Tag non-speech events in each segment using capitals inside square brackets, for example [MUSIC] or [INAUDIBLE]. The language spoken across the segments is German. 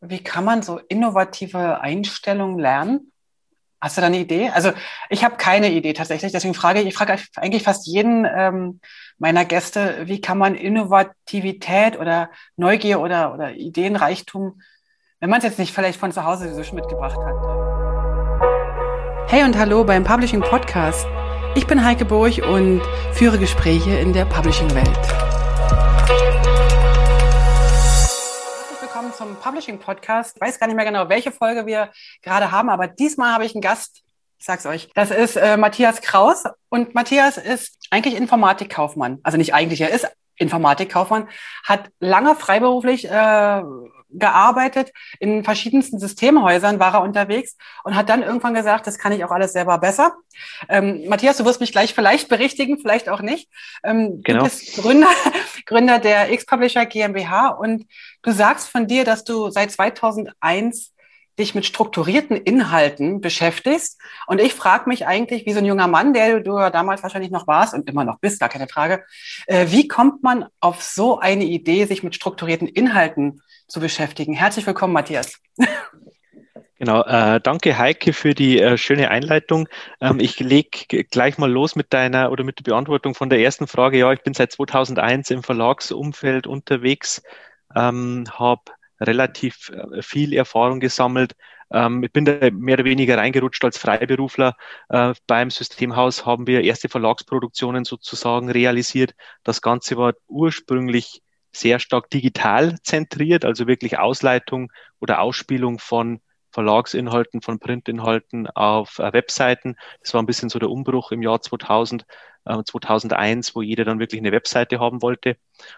wie kann man so innovative Einstellungen lernen? Hast du da eine Idee? Also ich habe keine Idee tatsächlich, deswegen frage ich, frage eigentlich fast jeden ähm, meiner Gäste, wie kann man Innovativität oder Neugier oder, oder Ideenreichtum, wenn man es jetzt nicht vielleicht von zu Hause so mitgebracht hat. Hey und hallo beim Publishing Podcast. Ich bin Heike Burg und führe Gespräche in der Publishing-Welt. Zum Publishing Podcast. Ich weiß gar nicht mehr genau, welche Folge wir gerade haben, aber diesmal habe ich einen Gast. Ich sag's euch. Das ist äh, Matthias Kraus und Matthias ist eigentlich Informatikkaufmann. Also nicht eigentlich, er ist Informatikkaufmann, hat lange freiberuflich äh, gearbeitet, in verschiedensten Systemhäusern war er unterwegs und hat dann irgendwann gesagt, das kann ich auch alles selber besser. Ähm, Matthias, du wirst mich gleich vielleicht berichtigen, vielleicht auch nicht. Ähm, genau. Du bist Gründer, [LAUGHS] Gründer der X-Publisher GmbH und du sagst von dir, dass du seit 2001 dich mit strukturierten Inhalten beschäftigst. Und ich frage mich eigentlich, wie so ein junger Mann, der du ja damals wahrscheinlich noch warst und immer noch bist, gar keine Frage, äh, wie kommt man auf so eine Idee, sich mit strukturierten Inhalten zu beschäftigen? Herzlich willkommen, Matthias. Genau, äh, danke Heike für die äh, schöne Einleitung. Ähm, ich lege gleich mal los mit deiner oder mit der Beantwortung von der ersten Frage. Ja, ich bin seit 2001 im Verlagsumfeld unterwegs, ähm, habe relativ äh, viel Erfahrung gesammelt. Ähm, ich bin da mehr oder weniger reingerutscht als Freiberufler. Äh, beim Systemhaus haben wir erste Verlagsproduktionen sozusagen realisiert. Das Ganze war ursprünglich sehr stark digital zentriert, also wirklich Ausleitung oder Ausspielung von Verlagsinhalten, von Printinhalten auf äh, Webseiten. Das war ein bisschen so der Umbruch im Jahr 2000, äh, 2001, wo jeder dann wirklich eine Webseite haben wollte.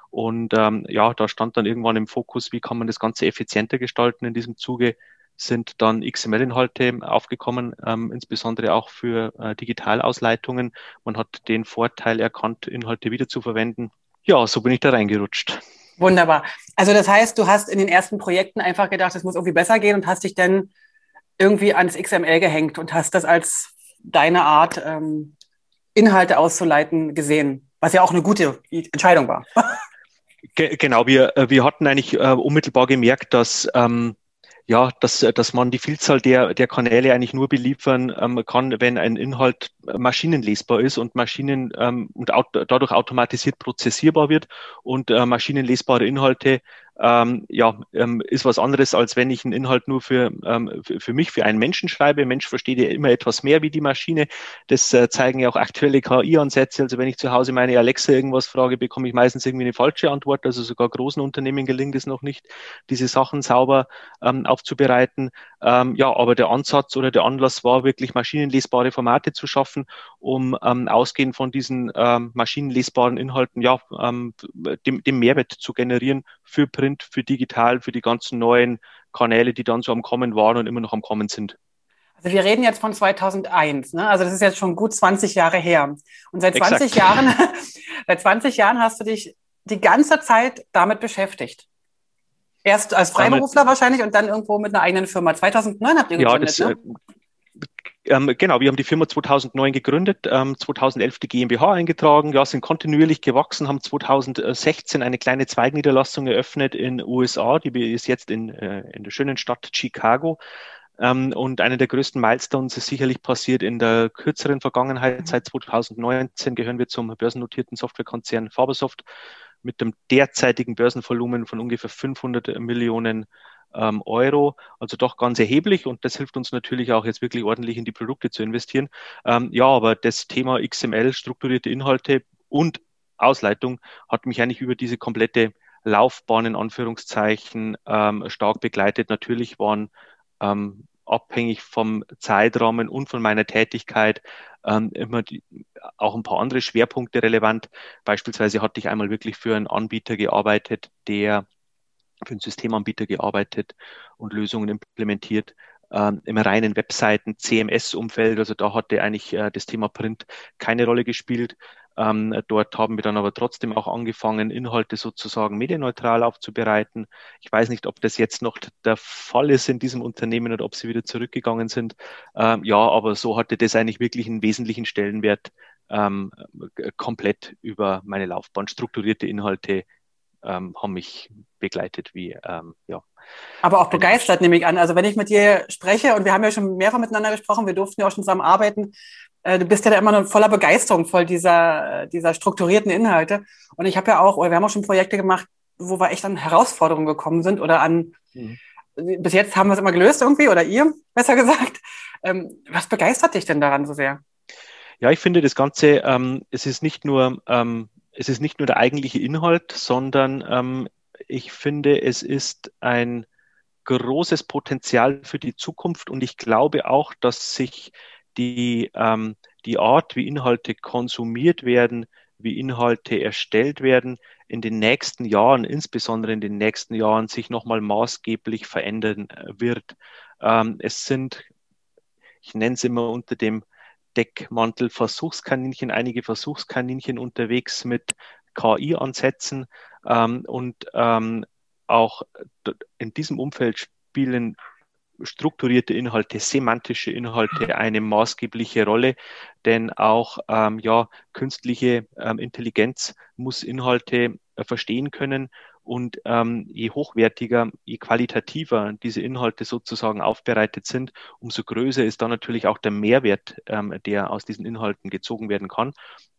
Und ähm, ja, da stand dann irgendwann im Fokus, wie kann man das Ganze effizienter gestalten. In diesem Zuge sind dann XML-Inhalte aufgekommen, ähm, insbesondere auch für äh, Digitalausleitungen. Man hat den Vorteil erkannt, Inhalte wiederzuverwenden. Ja, so bin ich da reingerutscht. Wunderbar. Also das heißt, du hast in den ersten Projekten einfach gedacht, es muss irgendwie besser gehen und hast dich dann irgendwie ans XML gehängt und hast das als deine Art, ähm, Inhalte auszuleiten, gesehen, was ja auch eine gute Entscheidung war. [LAUGHS] Genau, wir, äh, wir hatten eigentlich äh, unmittelbar gemerkt, dass ähm, ja, dass, dass man die Vielzahl der, der Kanäle eigentlich nur beliefern ähm, kann, wenn ein Inhalt maschinenlesbar ist und Maschinen ähm, und aut dadurch automatisiert prozessierbar wird und äh, maschinenlesbare Inhalte ähm, ja, ähm, ist was anderes, als wenn ich einen Inhalt nur für, ähm, für, für, mich, für einen Menschen schreibe. Mensch versteht ja immer etwas mehr wie die Maschine. Das äh, zeigen ja auch aktuelle KI-Ansätze. Also wenn ich zu Hause meine Alexa irgendwas frage, bekomme ich meistens irgendwie eine falsche Antwort. Also sogar großen Unternehmen gelingt es noch nicht, diese Sachen sauber ähm, aufzubereiten. Ähm, ja, aber der Ansatz oder der Anlass war wirklich maschinenlesbare Formate zu schaffen, um ähm, ausgehend von diesen ähm, maschinenlesbaren Inhalten ja ähm, dem, dem Mehrwert zu generieren für Print, für digital, für die ganzen neuen Kanäle, die dann so am Kommen waren und immer noch am Kommen sind. Also wir reden jetzt von 2001, ne? Also das ist jetzt schon gut 20 Jahre her. Und seit 20 Exakt. Jahren, [LAUGHS] seit 20 Jahren hast du dich die ganze Zeit damit beschäftigt. Erst als Freiberufler wahrscheinlich und dann irgendwo mit einer eigenen Firma. 2009 habt ihr gegründet, ja, das, ne? Ähm, genau, wir haben die Firma 2009 gegründet, ähm, 2011 die GmbH eingetragen, ja, sind kontinuierlich gewachsen, haben 2016 eine kleine Zweigniederlassung eröffnet in USA, die ist jetzt in, äh, in der schönen Stadt Chicago. Ähm, und einer der größten Milestones ist sicherlich passiert in der kürzeren Vergangenheit. Seit 2019 gehören wir zum börsennotierten Softwarekonzern Fabersoft mit dem derzeitigen Börsenvolumen von ungefähr 500 Millionen ähm, Euro, also doch ganz erheblich und das hilft uns natürlich auch jetzt wirklich ordentlich in die Produkte zu investieren. Ähm, ja, aber das Thema XML, strukturierte Inhalte und Ausleitung hat mich eigentlich über diese komplette Laufbahn in Anführungszeichen ähm, stark begleitet. Natürlich waren ähm, abhängig vom Zeitrahmen und von meiner Tätigkeit ähm, immer die, auch ein paar andere Schwerpunkte relevant. Beispielsweise hatte ich einmal wirklich für einen Anbieter gearbeitet, der für einen Systemanbieter gearbeitet und Lösungen implementiert. Ähm, Im reinen Webseiten, CMS-Umfeld, also da hatte eigentlich äh, das Thema Print keine Rolle gespielt. Ähm, dort haben wir dann aber trotzdem auch angefangen, Inhalte sozusagen medienneutral aufzubereiten. Ich weiß nicht, ob das jetzt noch der Fall ist in diesem Unternehmen oder ob sie wieder zurückgegangen sind. Ähm, ja, aber so hatte das eigentlich wirklich einen wesentlichen Stellenwert ähm, komplett über meine Laufbahn. Strukturierte Inhalte ähm, haben mich begleitet wie ähm, ja, Aber auch begeistert, nehme ich an. Also wenn ich mit dir spreche, und wir haben ja schon mehrfach miteinander gesprochen, wir durften ja auch schon zusammen arbeiten, du bist ja da immer voller Begeisterung, voll dieser, dieser strukturierten Inhalte. Und ich habe ja auch, oder wir haben auch schon Projekte gemacht, wo wir echt an Herausforderungen gekommen sind oder an, mhm. bis jetzt haben wir es immer gelöst irgendwie, oder ihr, besser gesagt. Ähm, was begeistert dich denn daran so sehr? Ja, ich finde das Ganze, ähm, es ist nicht nur, ähm, es ist nicht nur der eigentliche Inhalt, sondern ähm, ich finde, es ist ein großes Potenzial für die Zukunft und ich glaube auch, dass sich die, ähm, die Art, wie Inhalte konsumiert werden, wie Inhalte erstellt werden, in den nächsten Jahren, insbesondere in den nächsten Jahren, sich nochmal maßgeblich verändern äh, wird. Ähm, es sind, ich nenne es immer unter dem Deckmantel Versuchskaninchen, einige Versuchskaninchen unterwegs mit KI-Ansätzen ähm, und ähm, auch in diesem Umfeld spielen strukturierte Inhalte, semantische Inhalte eine maßgebliche Rolle, denn auch ähm, ja, künstliche ähm, Intelligenz muss Inhalte äh, verstehen können und ähm, je hochwertiger, je qualitativer diese Inhalte sozusagen aufbereitet sind, umso größer ist dann natürlich auch der Mehrwert, ähm, der aus diesen Inhalten gezogen werden kann.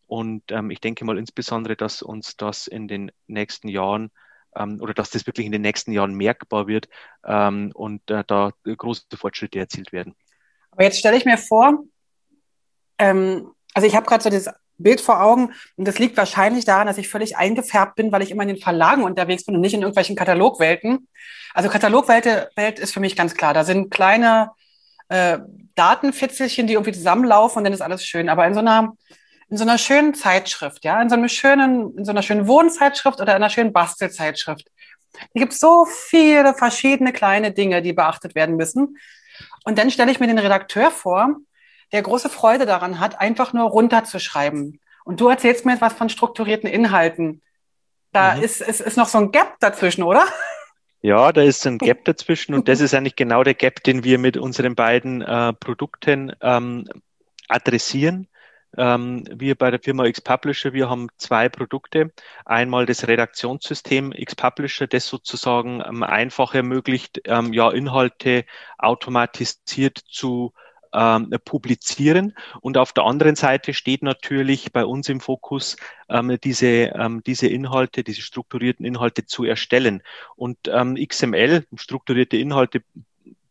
Und ähm, ich denke mal insbesondere, dass uns das in den nächsten Jahren ähm, oder dass das wirklich in den nächsten Jahren merkbar wird ähm, und äh, da große Fortschritte erzielt werden. Aber jetzt stelle ich mir vor, ähm, also ich habe gerade so dieses Bild vor Augen und das liegt wahrscheinlich daran, dass ich völlig eingefärbt bin, weil ich immer in den Verlagen unterwegs bin und nicht in irgendwelchen Katalogwelten. Also Katalogwelt Welt ist für mich ganz klar. Da sind kleine äh, Datenfitzelchen, die irgendwie zusammenlaufen und dann ist alles schön. Aber in so einer in so einer schönen Zeitschrift, ja, in so einem schönen, in so einer schönen Wohnzeitschrift oder einer schönen Bastelzeitschrift. Da gibt es so viele verschiedene kleine Dinge, die beachtet werden müssen. Und dann stelle ich mir den Redakteur vor, der große Freude daran hat, einfach nur runterzuschreiben. Und du erzählst mir etwas von strukturierten Inhalten. Da mhm. ist, ist, ist noch so ein Gap dazwischen, oder? Ja, da ist ein Gap dazwischen und das [LAUGHS] ist eigentlich genau der Gap, den wir mit unseren beiden äh, Produkten ähm, adressieren. Ähm, wir bei der Firma X-Publisher, wir haben zwei Produkte. Einmal das Redaktionssystem X-Publisher, das sozusagen ähm, einfach ermöglicht, ähm, ja, Inhalte automatisiert zu ähm, publizieren. Und auf der anderen Seite steht natürlich bei uns im Fokus, ähm, diese, ähm, diese Inhalte, diese strukturierten Inhalte zu erstellen. Und ähm, XML, strukturierte Inhalte,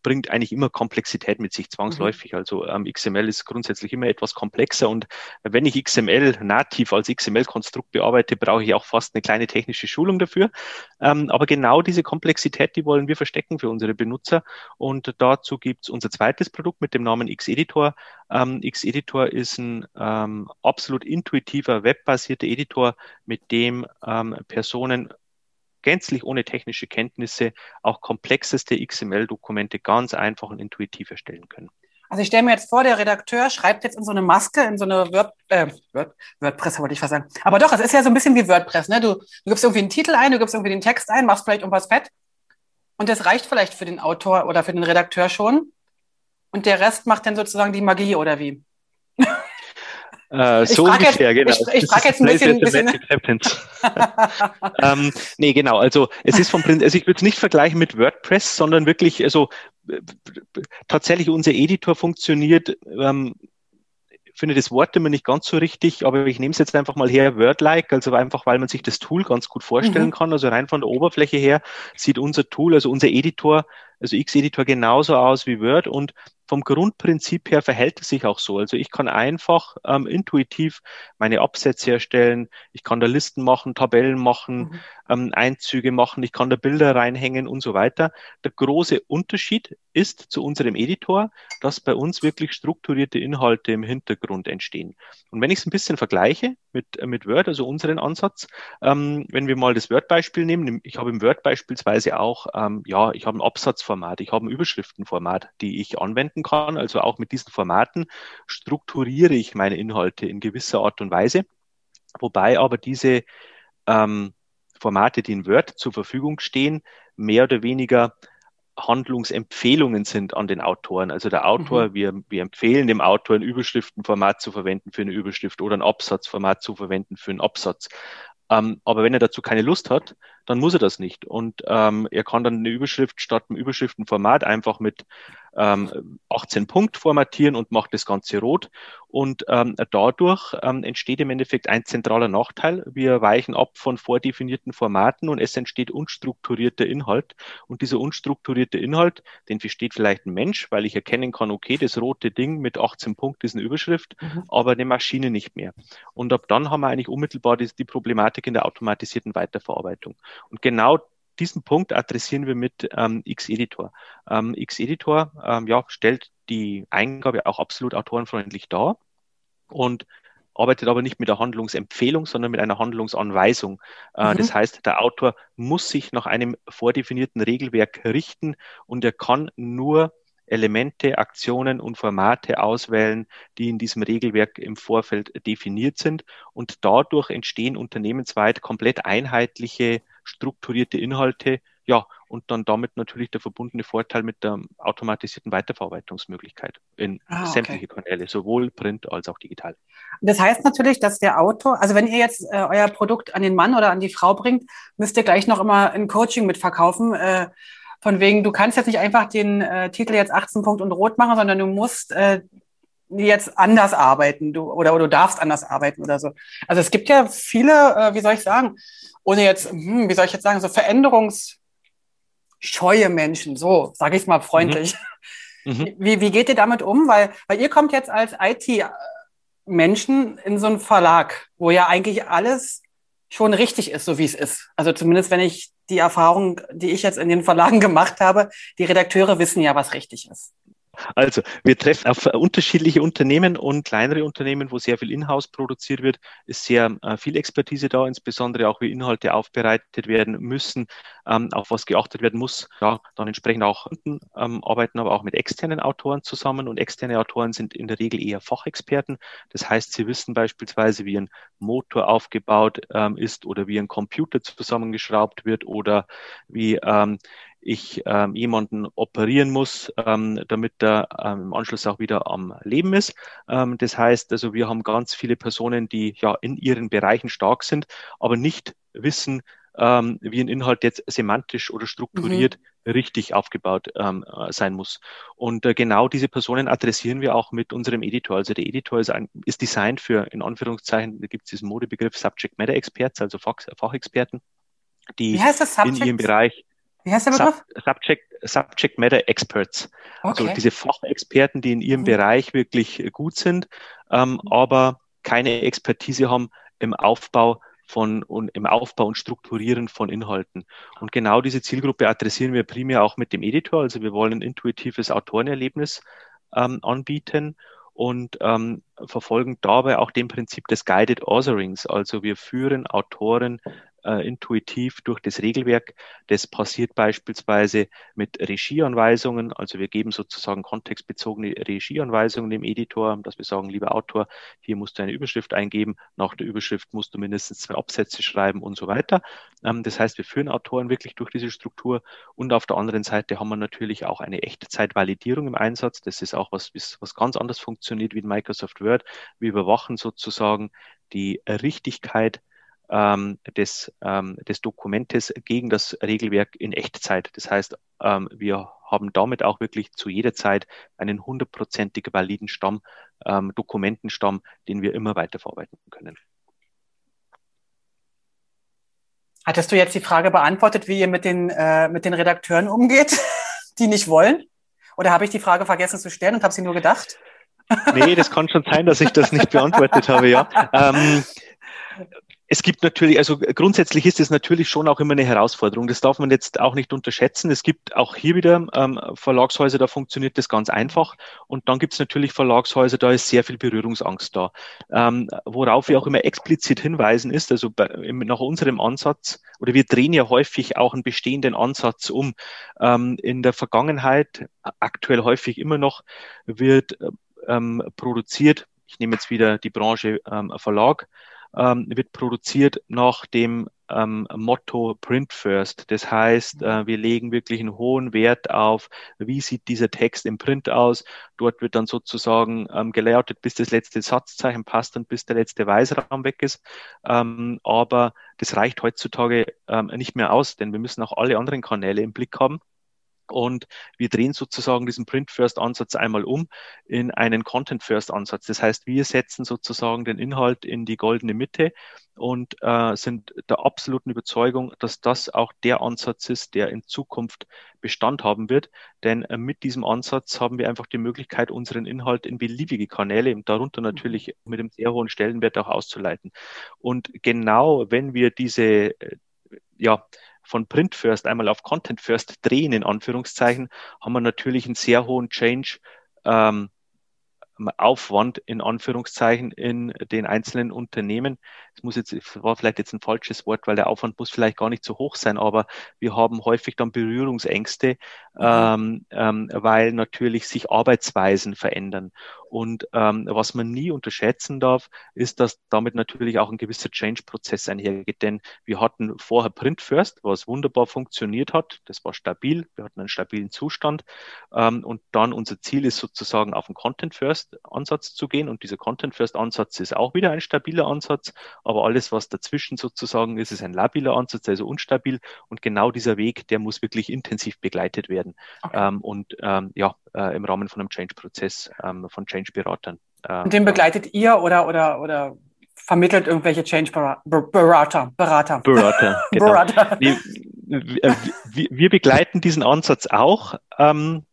bringt eigentlich immer Komplexität mit sich zwangsläufig. Mhm. Also ähm, XML ist grundsätzlich immer etwas komplexer und wenn ich XML nativ als XML-Konstrukt bearbeite, brauche ich auch fast eine kleine technische Schulung dafür. Ähm, aber genau diese Komplexität, die wollen wir verstecken für unsere Benutzer und dazu gibt es unser zweites Produkt mit dem Namen X-Editor. Ähm, X-Editor ist ein ähm, absolut intuitiver, webbasierter Editor, mit dem ähm, Personen gänzlich ohne technische Kenntnisse auch komplexeste XML-Dokumente ganz einfach und intuitiv erstellen können. Also ich stelle mir jetzt vor, der Redakteur schreibt jetzt in so eine Maske, in so eine Word, äh, Word, WordPress, wollte ich fast sagen. Aber doch, es ist ja so ein bisschen wie WordPress. Ne? Du, du gibst irgendwie einen Titel ein, du gibst irgendwie den Text ein, machst vielleicht irgendwas fett. Und das reicht vielleicht für den Autor oder für den Redakteur schon. Und der Rest macht dann sozusagen die Magie oder wie? Äh, so ungefähr, jetzt, genau. Ich, ich frage jetzt ein bisschen. bisschen [LAUGHS] ähm, nee, genau. Also es ist vom Prinzip, also ich würde es nicht vergleichen mit WordPress, sondern wirklich, also tatsächlich unser Editor funktioniert. Ähm, finde das Wort immer nicht ganz so richtig, aber ich nehme es jetzt einfach mal her, Word-like, also einfach, weil man sich das Tool ganz gut vorstellen mhm. kann. Also rein von der Oberfläche her sieht unser Tool, also unser Editor, also X-Editor genauso aus wie Word und vom Grundprinzip her verhält es sich auch so. Also ich kann einfach ähm, intuitiv meine Absätze erstellen, ich kann da Listen machen, Tabellen machen, mhm. ähm, Einzüge machen, ich kann da Bilder reinhängen und so weiter. Der große Unterschied ist zu unserem Editor, dass bei uns wirklich strukturierte Inhalte im Hintergrund entstehen. Und wenn ich es ein bisschen vergleiche mit, äh, mit Word, also unseren Ansatz, ähm, wenn wir mal das Word-Beispiel nehmen, ich habe im Word beispielsweise auch, ähm, ja, ich habe ein Absatzformat, ich habe ein Überschriftenformat, die ich anwenden kann. Also auch mit diesen Formaten strukturiere ich meine Inhalte in gewisser Art und Weise. Wobei aber diese ähm, Formate, die in Word zur Verfügung stehen, mehr oder weniger Handlungsempfehlungen sind an den Autoren. Also der Autor, mhm. wir, wir empfehlen dem Autor ein Überschriftenformat zu verwenden für eine Überschrift oder ein Absatzformat zu verwenden für einen Absatz. Ähm, aber wenn er dazu keine Lust hat, dann muss er das nicht. Und ähm, er kann dann eine Überschrift statt einem Überschriftenformat einfach mit ähm, 18 Punkt formatieren und macht das Ganze rot. Und ähm, dadurch ähm, entsteht im Endeffekt ein zentraler Nachteil. Wir weichen ab von vordefinierten Formaten und es entsteht unstrukturierter Inhalt. Und dieser unstrukturierte Inhalt, den versteht vielleicht ein Mensch, weil ich erkennen kann, okay, das rote Ding mit 18 Punkt ist eine Überschrift, mhm. aber eine Maschine nicht mehr. Und ab dann haben wir eigentlich unmittelbar die, die Problematik in der automatisierten Weiterverarbeitung. Und genau diesen Punkt adressieren wir mit ähm, X-Editor. Ähm, X-Editor ähm, ja, stellt die Eingabe auch absolut autorenfreundlich dar und arbeitet aber nicht mit der Handlungsempfehlung, sondern mit einer Handlungsanweisung. Äh, mhm. Das heißt, der Autor muss sich nach einem vordefinierten Regelwerk richten und er kann nur Elemente, Aktionen und Formate auswählen, die in diesem Regelwerk im Vorfeld definiert sind. Und dadurch entstehen unternehmensweit komplett einheitliche strukturierte Inhalte, ja, und dann damit natürlich der verbundene Vorteil mit der automatisierten Weiterverarbeitungsmöglichkeit in ah, okay. sämtliche Kanäle, sowohl print als auch digital. Das heißt natürlich, dass der Autor, also wenn ihr jetzt äh, euer Produkt an den Mann oder an die Frau bringt, müsst ihr gleich noch immer ein Coaching mitverkaufen. Äh, von wegen, du kannst jetzt nicht einfach den äh, Titel jetzt 18 Punkt und rot machen, sondern du musst äh, jetzt anders arbeiten du, oder, oder du darfst anders arbeiten oder so. Also es gibt ja viele, äh, wie soll ich sagen, ohne jetzt, hm, wie soll ich jetzt sagen, so veränderungsscheue Menschen, so sage ich es mal freundlich. Mhm. Mhm. [LAUGHS] Wie, wie geht ihr damit um? Weil, weil ihr kommt jetzt als IT-Menschen in so einen Verlag, wo ja eigentlich alles schon richtig ist, so wie es ist. Also zumindest wenn ich die Erfahrung, die ich jetzt in den Verlagen [LAUGHS] gemacht habe, die Redakteure wissen ja, was richtig ist. Also, wir treffen auf unterschiedliche Unternehmen und kleinere Unternehmen, wo sehr viel Inhouse produziert wird, ist sehr äh, viel Expertise da, insbesondere auch wie Inhalte aufbereitet werden müssen, ähm, auf was geachtet werden muss. Ja, dann entsprechend auch ähm, arbeiten aber auch mit externen Autoren zusammen und externe Autoren sind in der Regel eher Fachexperten. Das heißt, sie wissen beispielsweise, wie ein Motor aufgebaut ähm, ist oder wie ein Computer zusammengeschraubt wird oder wie ähm, ich ähm, jemanden operieren muss, ähm, damit der ähm, im Anschluss auch wieder am Leben ist. Ähm, das heißt, also wir haben ganz viele Personen, die ja in ihren Bereichen stark sind, aber nicht wissen, ähm, wie ein Inhalt jetzt semantisch oder strukturiert mhm. richtig aufgebaut ähm, äh, sein muss. Und äh, genau diese Personen adressieren wir auch mit unserem Editor. Also der Editor ist, ein, ist designt für, in Anführungszeichen, da gibt es diesen Modebegriff Subject Matter Experts, also Fach, Fachexperten, die in ihrem Bereich wie heißt der Begriff? Sub Subject, Subject Matter Experts. Okay. Also diese Fachexperten, die in ihrem mhm. Bereich wirklich gut sind, ähm, mhm. aber keine Expertise haben im Aufbau von und im Aufbau und Strukturieren von Inhalten. Und genau diese Zielgruppe adressieren wir primär auch mit dem Editor. Also wir wollen ein intuitives Autorenerlebnis ähm, anbieten und ähm, verfolgen dabei auch dem Prinzip des Guided Autherings. Also wir führen Autoren äh, intuitiv durch das Regelwerk. Das passiert beispielsweise mit Regieanweisungen. Also wir geben sozusagen kontextbezogene Regieanweisungen dem Editor, dass wir sagen, lieber Autor, hier musst du eine Überschrift eingeben. Nach der Überschrift musst du mindestens zwei Absätze schreiben und so weiter. Ähm, das heißt, wir führen Autoren wirklich durch diese Struktur. Und auf der anderen Seite haben wir natürlich auch eine Echtzeitvalidierung im Einsatz. Das ist auch was, was ganz anders funktioniert wie in Microsoft Word. Wir überwachen sozusagen die Richtigkeit ähm, des, ähm, des Dokumentes gegen das Regelwerk in Echtzeit. Das heißt, ähm, wir haben damit auch wirklich zu jeder Zeit einen hundertprozentig validen Stamm, ähm, Dokumentenstamm, den wir immer weiterverarbeiten können. Hattest du jetzt die Frage beantwortet, wie ihr mit den, äh, mit den Redakteuren umgeht, [LAUGHS] die nicht wollen? Oder habe ich die Frage vergessen zu stellen und habe sie nur gedacht? Nee, das kann schon sein, dass ich das nicht beantwortet habe, ja. [LAUGHS] Ähm, es gibt natürlich, also grundsätzlich ist es natürlich schon auch immer eine Herausforderung. Das darf man jetzt auch nicht unterschätzen. Es gibt auch hier wieder ähm, Verlagshäuser, da funktioniert das ganz einfach. Und dann gibt es natürlich Verlagshäuser, da ist sehr viel Berührungsangst da. Ähm, worauf wir auch immer explizit hinweisen ist, also bei, nach unserem Ansatz, oder wir drehen ja häufig auch einen bestehenden Ansatz um. Ähm, in der Vergangenheit, aktuell häufig immer noch, wird ähm, produziert, ich nehme jetzt wieder die Branche ähm, Verlag, ähm, wird produziert nach dem ähm, Motto Print First. Das heißt, äh, wir legen wirklich einen hohen Wert auf, wie sieht dieser Text im Print aus. Dort wird dann sozusagen ähm, gelayoutet, bis das letzte Satzzeichen passt und bis der letzte Weißraum weg ist. Ähm, aber das reicht heutzutage ähm, nicht mehr aus, denn wir müssen auch alle anderen Kanäle im Blick haben. Und wir drehen sozusagen diesen Print-First-Ansatz einmal um in einen Content-First-Ansatz. Das heißt, wir setzen sozusagen den Inhalt in die goldene Mitte und äh, sind der absoluten Überzeugung, dass das auch der Ansatz ist, der in Zukunft Bestand haben wird. Denn äh, mit diesem Ansatz haben wir einfach die Möglichkeit, unseren Inhalt in beliebige Kanäle darunter natürlich mit einem sehr hohen Stellenwert auch auszuleiten. Und genau wenn wir diese äh, ja, von Print First einmal auf Content First drehen, in Anführungszeichen, haben wir natürlich einen sehr hohen Change ähm, Aufwand in Anführungszeichen in den einzelnen Unternehmen. Es muss jetzt, war vielleicht jetzt ein falsches Wort, weil der Aufwand muss vielleicht gar nicht so hoch sein, aber wir haben häufig dann Berührungsängste, mhm. ähm, ähm, weil natürlich sich Arbeitsweisen verändern. Und ähm, was man nie unterschätzen darf, ist, dass damit natürlich auch ein gewisser Change-Prozess einhergeht. Denn wir hatten vorher Print First, was wunderbar funktioniert hat. Das war stabil. Wir hatten einen stabilen Zustand. Ähm, und dann unser Ziel ist sozusagen auf den Content First Ansatz zu gehen. Und dieser Content First Ansatz ist auch wieder ein stabiler Ansatz. Aber alles, was dazwischen sozusagen ist, ist ein labiler Ansatz, also unstabil. Und genau dieser Weg, der muss wirklich intensiv begleitet werden. Okay. Ähm, und ähm, ja, äh, im Rahmen von einem Change-Prozess ähm, von Change-Beratern. Äh, und den begleitet ihr oder, oder, oder vermittelt irgendwelche Change-Berater? Berater. Berater, [LAUGHS] genau. Berater. Nee, wir, wir begleiten diesen Ansatz auch. Ähm,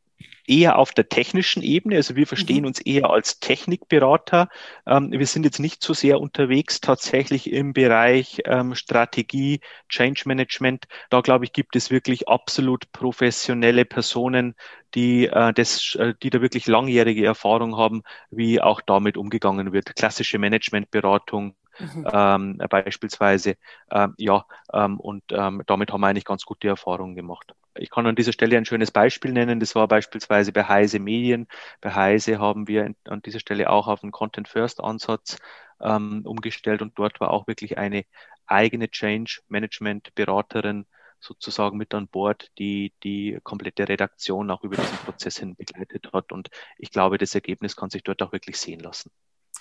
eher auf der technischen Ebene. Also wir verstehen mhm. uns eher als Technikberater. Ähm, wir sind jetzt nicht so sehr unterwegs tatsächlich im Bereich ähm, Strategie, Change Management. Da glaube ich, gibt es wirklich absolut professionelle Personen, die, äh, das, äh, die da wirklich langjährige Erfahrung haben, wie auch damit umgegangen wird. Klassische Managementberatung, Mhm. Ähm, beispielsweise. Ähm, ja, ähm, und ähm, damit haben wir eigentlich ganz gute Erfahrungen gemacht. Ich kann an dieser Stelle ein schönes Beispiel nennen. Das war beispielsweise bei Heise Medien. Bei Heise haben wir an dieser Stelle auch auf einen Content-First-Ansatz ähm, umgestellt und dort war auch wirklich eine eigene Change-Management-Beraterin sozusagen mit an Bord, die die komplette Redaktion auch über diesen Prozess hin begleitet hat. Und ich glaube, das Ergebnis kann sich dort auch wirklich sehen lassen.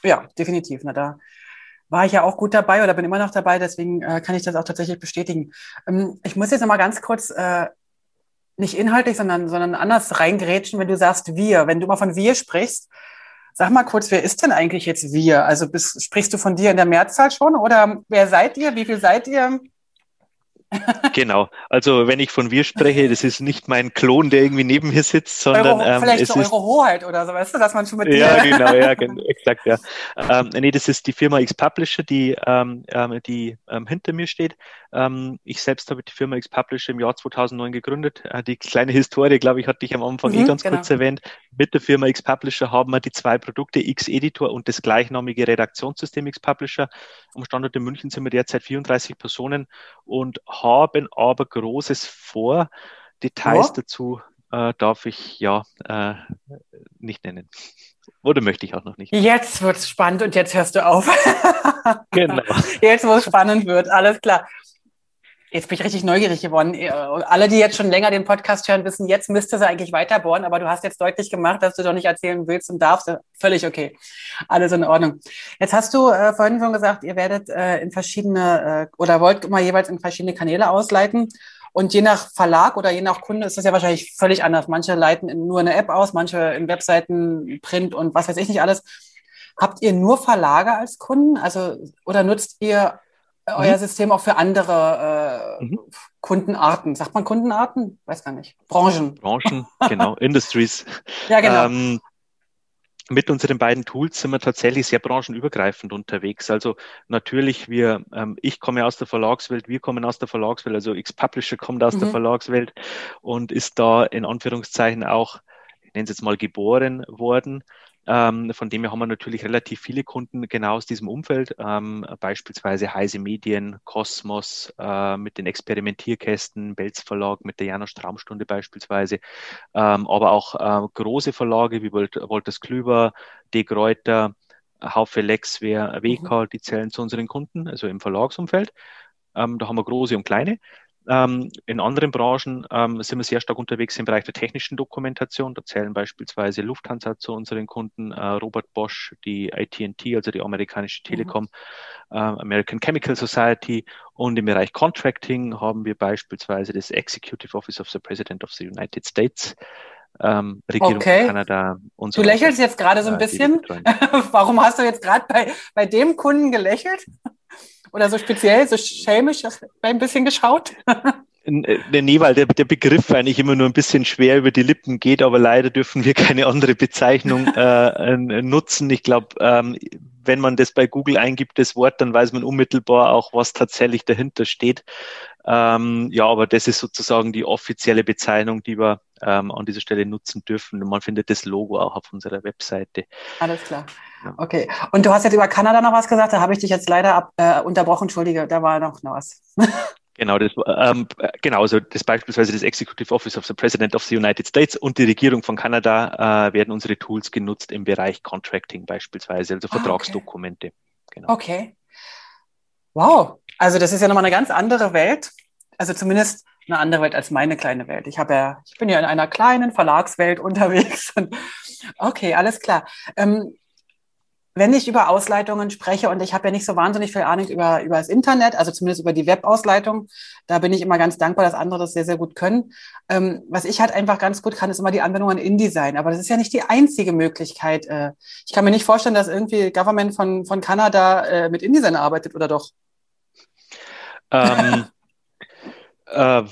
Ja, definitiv. Na, da war ich ja auch gut dabei oder bin immer noch dabei, deswegen äh, kann ich das auch tatsächlich bestätigen. Ähm, ich muss jetzt noch mal ganz kurz äh, nicht inhaltlich, sondern, sondern anders reingrätschen, wenn du sagst wir. Wenn du mal von wir sprichst, sag mal kurz, wer ist denn eigentlich jetzt wir? Also bist, sprichst du von dir in der Mehrzahl schon oder wer seid ihr? Wie viel seid ihr? Genau. Also wenn ich von wir spreche, das ist nicht mein Klon, der irgendwie neben mir sitzt, sondern Euro, ähm, vielleicht es eure Hoheit oder so, weißt du, dass man schon mit dir. Ja, genau, ja, [LAUGHS] genau, exakt, ja. Ähm, nee, das ist die Firma X Publisher, die, ähm, ähm, die ähm, hinter mir steht. Ähm, ich selbst habe die Firma X Publisher im Jahr 2009 gegründet. Äh, die kleine Historie, glaube ich, hatte ich am Anfang eh mhm, eh ganz genau. kurz erwähnt. Mit der Firma X Publisher haben wir die zwei Produkte X Editor und das gleichnamige Redaktionssystem X Publisher. Am Standort in München sind wir derzeit 34 Personen und haben aber Großes vor. Details ja. dazu äh, darf ich ja äh, nicht nennen. Oder möchte ich auch noch nicht. Jetzt wird es spannend und jetzt hörst du auf. [LAUGHS] genau. Jetzt, wo es spannend wird, alles klar. Jetzt bin ich richtig neugierig geworden. Äh, alle, die jetzt schon länger den Podcast hören, wissen, jetzt müsste sie eigentlich weiterbohren, aber du hast jetzt deutlich gemacht, dass du doch nicht erzählen willst und darfst. Völlig okay. Alles in Ordnung. Jetzt hast du äh, vorhin schon gesagt, ihr werdet äh, in verschiedene äh, oder wollt mal jeweils in verschiedene Kanäle ausleiten. Und je nach Verlag oder je nach Kunde ist das ja wahrscheinlich völlig anders. Manche leiten in, nur eine App aus, manche in Webseiten, Print und was weiß ich nicht alles. Habt ihr nur Verlage als Kunden? Also, oder nutzt ihr euer mhm. System auch für andere äh, mhm. Kundenarten. Sagt man Kundenarten? Weiß gar nicht. Branchen. Branchen, [LAUGHS] genau. Industries. Ja, genau. Ähm, mit unseren beiden Tools sind wir tatsächlich sehr branchenübergreifend unterwegs. Also natürlich, wir, ähm, ich komme aus der Verlagswelt, wir kommen aus der Verlagswelt, also X-Publisher kommt aus mhm. der Verlagswelt und ist da in Anführungszeichen auch, ich nenne es jetzt mal, geboren worden. Ähm, von dem her haben wir natürlich relativ viele Kunden genau aus diesem Umfeld, ähm, beispielsweise Heise Medien, Kosmos äh, mit den Experimentierkästen, Belz Verlag mit der Janosch Traumstunde beispielsweise, ähm, aber auch äh, große Verlage wie Wolters Klüber, De Greuter, Haufe Lexware, WK, mhm. die zählen zu unseren Kunden, also im Verlagsumfeld. Ähm, da haben wir große und kleine. Ähm, in anderen Branchen ähm, sind wir sehr stark unterwegs im Bereich der technischen Dokumentation. Da zählen beispielsweise Lufthansa zu unseren Kunden, äh, Robert Bosch, die AT&T, also die amerikanische mhm. Telekom, mhm. äh, American Chemical Society und im Bereich Contracting haben wir beispielsweise das Executive Office of the President of the United States ähm, Regierung okay. Kanada und so Du lächelst jetzt gerade so ein bisschen. [LAUGHS] Warum hast du jetzt gerade bei, bei dem Kunden gelächelt? Oder so speziell, so schelmisch ein bisschen geschaut? Äh, nee, weil der, der Begriff eigentlich immer nur ein bisschen schwer über die Lippen geht, aber leider dürfen wir keine andere Bezeichnung [LAUGHS] äh, nutzen. Ich glaube, ähm, wenn man das bei Google eingibt, das Wort, dann weiß man unmittelbar auch, was tatsächlich dahinter steht. Ähm, ja, aber das ist sozusagen die offizielle Bezeichnung, die wir ähm, an dieser Stelle nutzen dürfen. Und man findet das Logo auch auf unserer Webseite. Alles klar. Okay. Und du hast jetzt über Kanada noch was gesagt, da habe ich dich jetzt leider ab, äh, unterbrochen. Entschuldige, da war noch, noch was. [LAUGHS] Genau, das, ähm, genau, also das beispielsweise das Executive Office of the President of the United States und die Regierung von Kanada äh, werden unsere Tools genutzt im Bereich Contracting beispielsweise, also Vertragsdokumente. Ah, okay. Genau. okay. Wow, also das ist ja nochmal eine ganz andere Welt. Also zumindest eine andere Welt als meine kleine Welt. Ich habe ja, ich bin ja in einer kleinen Verlagswelt [LAUGHS] unterwegs. okay, alles klar. Ähm, wenn ich über Ausleitungen spreche und ich habe ja nicht so wahnsinnig viel Ahnung über, über das Internet, also zumindest über die Webausleitung, da bin ich immer ganz dankbar, dass andere das sehr, sehr gut können. Ähm, was ich halt einfach ganz gut kann, ist immer die Anwendung an InDesign. Aber das ist ja nicht die einzige Möglichkeit. Äh, ich kann mir nicht vorstellen, dass irgendwie Government von, von Kanada äh, mit InDesign arbeitet, oder doch? Ähm, äh,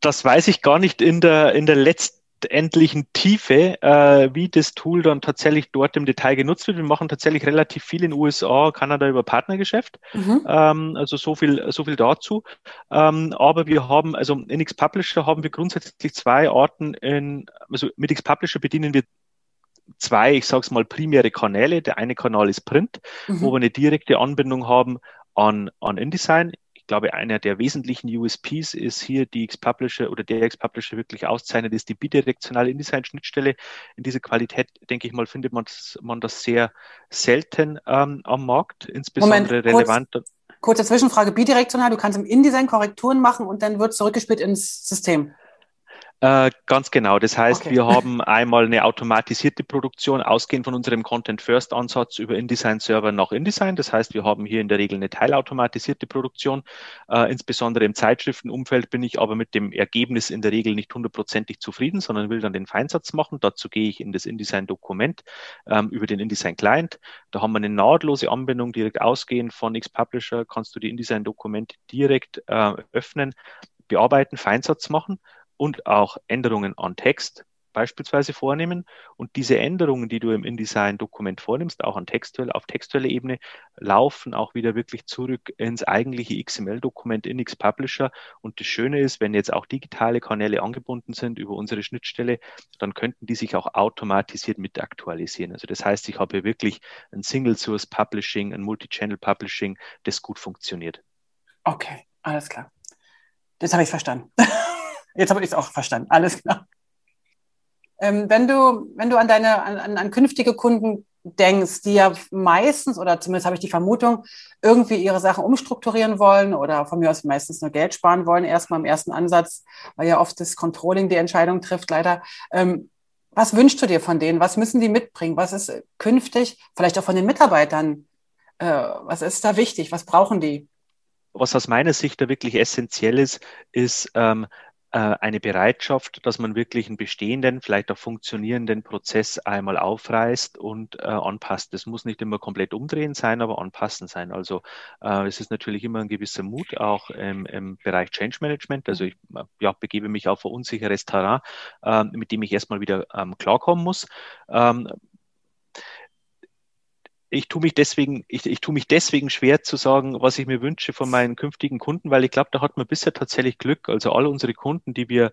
das weiß ich gar nicht in der, in der letzten letztendlichen Tiefe, äh, wie das Tool dann tatsächlich dort im Detail genutzt wird. Wir machen tatsächlich relativ viel in USA, Kanada über Partnergeschäft. Mhm. Ähm, also so viel, so viel dazu. Ähm, aber wir haben, also in X Publisher haben wir grundsätzlich zwei Arten in, also mit X Publisher bedienen wir zwei, ich sage es mal, primäre Kanäle. Der eine Kanal ist Print, mhm. wo wir eine direkte Anbindung haben an, an InDesign glaube, einer der wesentlichen USPs ist hier die X-Publisher oder der X-Publisher wirklich auszeichnet, ist die bidirektionale InDesign-Schnittstelle. In dieser Qualität, denke ich mal, findet man das, man das sehr selten ähm, am Markt, insbesondere Moment, relevant. Kurz, kurze Zwischenfrage, bidirektional, du kannst im InDesign Korrekturen machen und dann wird zurückgespielt ins System. Äh, ganz genau. Das heißt, okay. wir [LAUGHS] haben einmal eine automatisierte Produktion, ausgehend von unserem Content-First-Ansatz über InDesign-Server nach InDesign. Das heißt, wir haben hier in der Regel eine teilautomatisierte Produktion. Äh, insbesondere im Zeitschriftenumfeld bin ich aber mit dem Ergebnis in der Regel nicht hundertprozentig zufrieden, sondern will dann den Feinsatz machen. Dazu gehe ich in das InDesign-Dokument ähm, über den InDesign-Client. Da haben wir eine nahtlose Anbindung direkt ausgehend von X-Publisher. Kannst du die InDesign-Dokumente direkt äh, öffnen, bearbeiten, Feinsatz machen und auch Änderungen an Text beispielsweise vornehmen. Und diese Änderungen, die du im InDesign-Dokument vornimmst, auch an textuell, auf textueller Ebene, laufen auch wieder wirklich zurück ins eigentliche XML-Dokument in X-Publisher. Und das Schöne ist, wenn jetzt auch digitale Kanäle angebunden sind über unsere Schnittstelle, dann könnten die sich auch automatisiert mit aktualisieren. Also das heißt, ich habe hier wirklich ein Single-Source-Publishing, ein Multi-Channel-Publishing, das gut funktioniert. Okay, alles klar. Das habe ich verstanden. [LAUGHS] Jetzt habe ich es auch verstanden. Alles klar. Ähm, wenn du, wenn du an deine, an, an künftige Kunden denkst, die ja meistens, oder zumindest habe ich die Vermutung, irgendwie ihre Sachen umstrukturieren wollen oder von mir aus meistens nur Geld sparen wollen, erstmal im ersten Ansatz, weil ja oft das Controlling die Entscheidung trifft, leider. Ähm, was wünschst du dir von denen? Was müssen die mitbringen? Was ist künftig, vielleicht auch von den Mitarbeitern, äh, was ist da wichtig? Was brauchen die? Was aus meiner Sicht da wirklich essentiell ist, ist ähm, äh, eine Bereitschaft, dass man wirklich einen bestehenden, vielleicht auch funktionierenden Prozess einmal aufreißt und äh, anpasst. Das muss nicht immer komplett umdrehen sein, aber anpassen sein. Also äh, es ist natürlich immer ein gewisser Mut auch im, im Bereich Change Management. Also ich ja, begebe mich auf ein unsicheres Terrain, äh, mit dem ich erstmal wieder ähm, klarkommen muss. Ähm, ich tue mich deswegen, ich, ich tue mich deswegen schwer zu sagen, was ich mir wünsche von meinen künftigen Kunden, weil ich glaube, da hat man bisher tatsächlich Glück. Also alle unsere Kunden, die wir,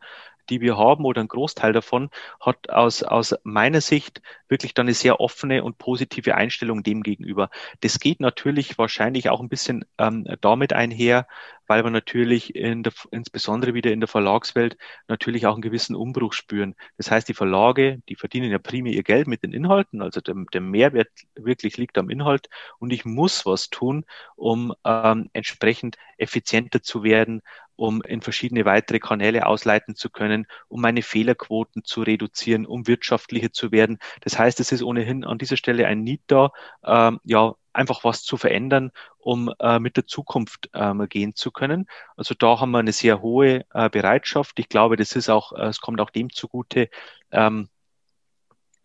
die wir haben oder ein Großteil davon, hat aus, aus meiner Sicht wirklich dann eine sehr offene und positive Einstellung dem gegenüber. Das geht natürlich wahrscheinlich auch ein bisschen ähm, damit einher, weil wir natürlich in der, insbesondere wieder in der Verlagswelt natürlich auch einen gewissen Umbruch spüren. Das heißt, die Verlage, die verdienen ja primär ihr Geld mit den Inhalten, also der, der Mehrwert wirklich liegt am Inhalt und ich muss was tun, um ähm, entsprechend effizienter zu werden, um in verschiedene weitere Kanäle ausleiten zu können, um meine Fehlerquoten zu reduzieren, um wirtschaftlicher zu werden. Das heißt, es ist ohnehin an dieser Stelle ein Need da, ähm, ja, einfach was zu verändern, um äh, mit der Zukunft ähm, gehen zu können. Also da haben wir eine sehr hohe äh, Bereitschaft. Ich glaube, das ist auch, äh, es kommt auch dem zugute, ähm,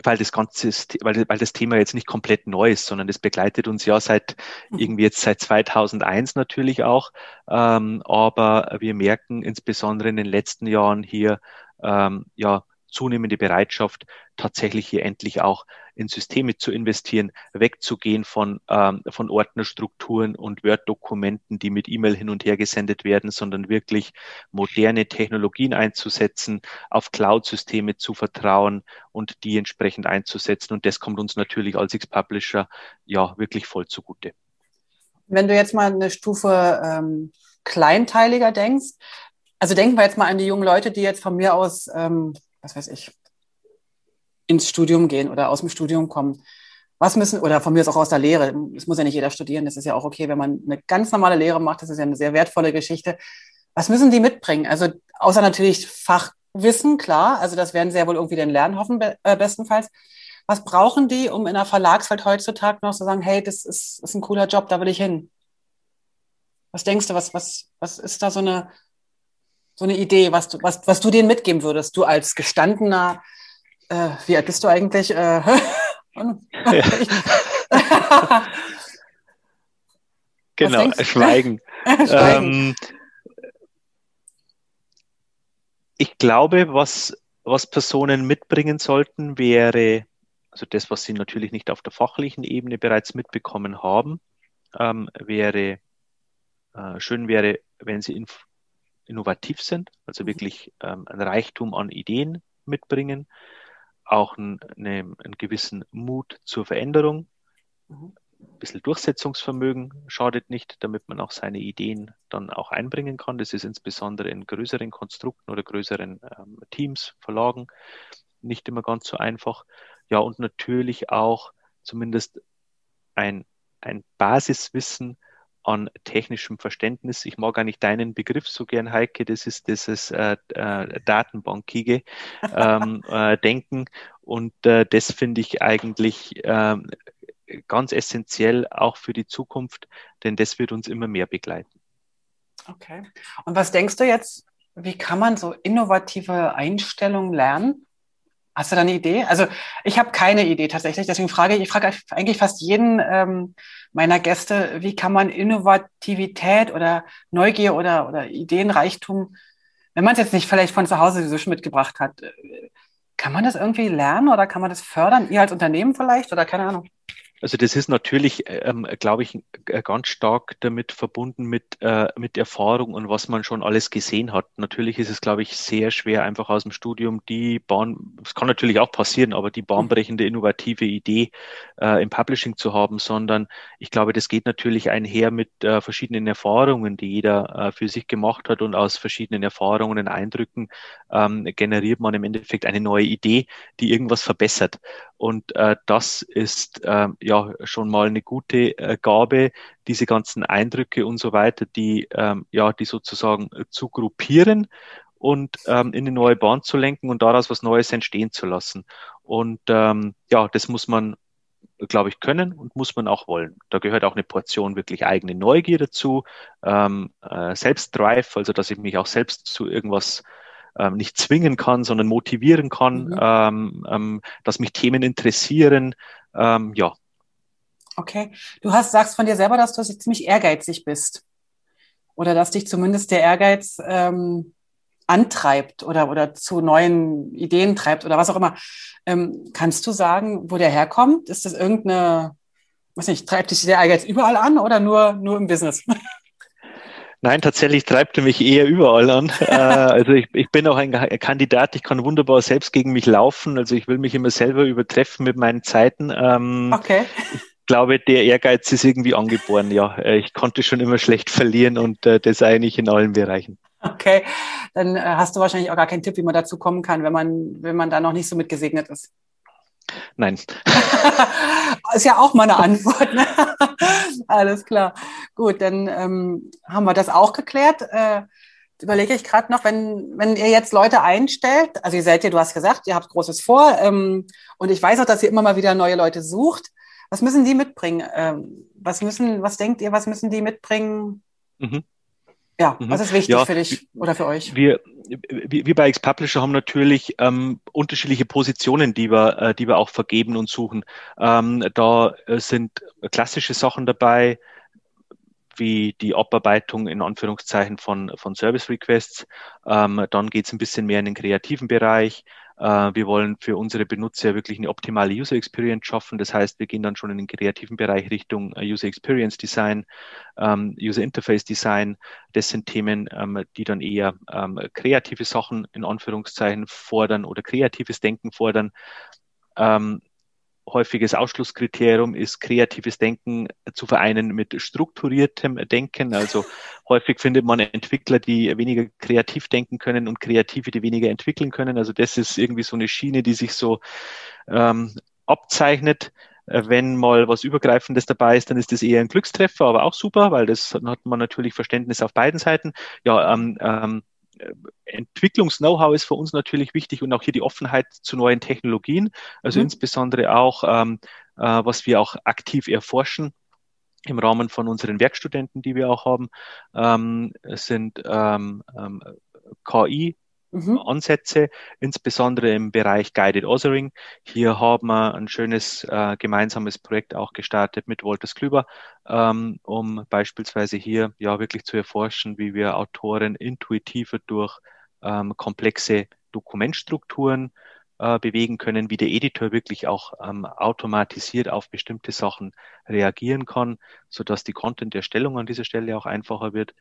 weil das ganze, weil, weil das Thema jetzt nicht komplett neu ist, sondern das begleitet uns ja seit mhm. irgendwie jetzt seit 2001 natürlich auch. Ähm, aber wir merken insbesondere in den letzten Jahren hier ähm, ja zunehmende Bereitschaft, tatsächlich hier endlich auch in Systeme zu investieren, wegzugehen von, ähm, von Ordnerstrukturen und Word-Dokumenten, die mit E-Mail hin und her gesendet werden, sondern wirklich moderne Technologien einzusetzen, auf Cloud-Systeme zu vertrauen und die entsprechend einzusetzen. Und das kommt uns natürlich als X-Publisher ja wirklich voll zugute. Wenn du jetzt mal eine Stufe ähm, kleinteiliger denkst, also denken wir jetzt mal an die jungen Leute, die jetzt von mir aus ähm, was weiß ich, ins Studium gehen oder aus dem Studium kommen. Was müssen, oder von mir ist auch aus der Lehre, es muss ja nicht jeder studieren, das ist ja auch okay, wenn man eine ganz normale Lehre macht, das ist ja eine sehr wertvolle Geschichte. Was müssen die mitbringen? Also außer natürlich Fachwissen, klar, also das werden sie ja wohl irgendwie den lernen, hoffen äh, bestenfalls. Was brauchen die, um in der Verlagswelt heutzutage noch zu sagen, hey, das ist, ist ein cooler Job, da will ich hin? Was denkst du, was, was, was ist da so eine, so eine Idee, was du, was, was du denen mitgeben würdest? Du als gestandener, äh, wie alt bist du eigentlich? Äh, [LAUGHS] [LAUGHS] [LAUGHS] genau, Schweigen. Schweigen. Ähm, ich glaube, was, was Personen mitbringen sollten, wäre, also das, was sie natürlich nicht auf der fachlichen Ebene bereits mitbekommen haben, ähm, wäre, äh, schön wäre, wenn sie in, innovativ sind, also mhm. wirklich ähm, ein Reichtum an Ideen mitbringen, auch ein, eine, einen gewissen Mut zur Veränderung, mhm. ein bisschen Durchsetzungsvermögen schadet nicht, damit man auch seine Ideen dann auch einbringen kann. Das ist insbesondere in größeren Konstrukten oder größeren ähm, Teams, Verlagen nicht immer ganz so einfach. Ja, und natürlich auch zumindest ein, ein Basiswissen an technischem Verständnis. Ich mag eigentlich deinen Begriff so gern, Heike, das ist dieses äh, äh, Datenbankige [LAUGHS] ähm, äh, Denken. Und äh, das finde ich eigentlich ähm, ganz essentiell auch für die Zukunft, denn das wird uns immer mehr begleiten. Okay. Und was denkst du jetzt, wie kann man so innovative Einstellungen lernen? Hast du da eine Idee? Also ich habe keine Idee tatsächlich, deswegen frage ich, frage eigentlich fast jeden ähm, meiner Gäste, wie kann man Innovativität oder Neugier oder, oder Ideenreichtum, wenn man es jetzt nicht vielleicht von zu Hause so schon mitgebracht hat, äh, kann man das irgendwie lernen oder kann man das fördern? Ihr als Unternehmen vielleicht oder keine Ahnung? Also das ist natürlich, ähm, glaube ich, ganz stark damit verbunden mit, äh, mit Erfahrung und was man schon alles gesehen hat. Natürlich ist es, glaube ich, sehr schwer, einfach aus dem Studium die Bahn, es kann natürlich auch passieren, aber die bahnbrechende, innovative Idee äh, im Publishing zu haben, sondern ich glaube, das geht natürlich einher mit äh, verschiedenen Erfahrungen, die jeder äh, für sich gemacht hat und aus verschiedenen Erfahrungen und Eindrücken ähm, generiert man im Endeffekt eine neue Idee, die irgendwas verbessert. Und äh, das ist äh, ja schon mal eine gute äh, Gabe, diese ganzen Eindrücke und so weiter, die ähm, ja die sozusagen zu gruppieren und ähm, in eine neue Bahn zu lenken und daraus was Neues entstehen zu lassen. Und ähm, ja, das muss man glaube ich, können und muss man auch wollen. Da gehört auch eine Portion wirklich eigene Neugier dazu, ähm, äh, Selbstdrive, also dass ich mich auch selbst zu irgendwas ähm, nicht zwingen kann, sondern motivieren kann, mhm. ähm, ähm, dass mich Themen interessieren. Ähm, ja. Okay. Du hast, sagst von dir selber, dass du ziemlich ehrgeizig bist. Oder dass dich zumindest der Ehrgeiz ähm, antreibt oder, oder zu neuen Ideen treibt oder was auch immer. Ähm, kannst du sagen, wo der herkommt? Ist das irgendeine, weiß nicht, treibt dich der Ehrgeiz überall an oder nur, nur im Business? Nein, tatsächlich treibt er mich eher überall an. [LAUGHS] äh, also ich, ich bin auch ein Kandidat, ich kann wunderbar selbst gegen mich laufen. Also ich will mich immer selber übertreffen mit meinen Zeiten. Ähm, okay. Glaube, der Ehrgeiz ist irgendwie angeboren, ja. Äh, ich konnte schon immer schlecht verlieren und äh, das eigentlich in allen Bereichen. Okay, dann äh, hast du wahrscheinlich auch gar keinen Tipp, wie man dazu kommen kann, wenn man, wenn man da noch nicht so mitgesegnet ist. Nein. [LAUGHS] ist ja auch mal eine Antwort. Ne? [LAUGHS] Alles klar. Gut, dann ähm, haben wir das auch geklärt. Äh, überlege ich gerade noch, wenn, wenn ihr jetzt Leute einstellt, also ihr seid ja, du hast gesagt, ihr habt Großes vor ähm, und ich weiß auch, dass ihr immer mal wieder neue Leute sucht. Was müssen die mitbringen? Ähm, was müssen, was denkt ihr, was müssen die mitbringen? Mhm. Ja, mhm. was ist wichtig ja, für dich oder für euch? Wir, wir bei X-Publisher haben natürlich ähm, unterschiedliche Positionen, die wir, äh, die wir auch vergeben und suchen. Ähm, da äh, sind klassische Sachen dabei, wie die Abarbeitung in Anführungszeichen von, von Service Requests. Ähm, dann geht es ein bisschen mehr in den kreativen Bereich. Äh, wir wollen für unsere Benutzer wirklich eine optimale User Experience schaffen. Das heißt, wir gehen dann schon in den kreativen Bereich Richtung äh, User Experience Design, ähm, User Interface Design. Das sind Themen, ähm, die dann eher ähm, kreative Sachen in Anführungszeichen fordern oder kreatives Denken fordern. Ähm, häufiges Ausschlusskriterium ist kreatives Denken zu vereinen mit strukturiertem Denken. Also [LAUGHS] häufig findet man Entwickler, die weniger kreativ denken können und Kreative, die weniger entwickeln können. Also das ist irgendwie so eine Schiene, die sich so ähm, abzeichnet. Wenn mal was Übergreifendes dabei ist, dann ist das eher ein Glückstreffer, aber auch super, weil das hat man natürlich Verständnis auf beiden Seiten. Ja, ähm, ähm, Entwicklungs-Know-how ist für uns natürlich wichtig und auch hier die Offenheit zu neuen Technologien, also mhm. insbesondere auch, ähm, äh, was wir auch aktiv erforschen im Rahmen von unseren Werkstudenten, die wir auch haben, ähm, sind ähm, ähm, KI mhm. Ansätze, insbesondere im Bereich Guided Authoring. Hier haben wir ein schönes äh, gemeinsames Projekt auch gestartet mit Wolters Klüber, ähm, um beispielsweise hier ja wirklich zu erforschen, wie wir Autoren intuitiver durch ähm, komplexe Dokumentstrukturen äh, bewegen können, wie der Editor wirklich auch ähm, automatisiert auf bestimmte Sachen reagieren kann, so dass die Content-Erstellung an dieser Stelle auch einfacher wird.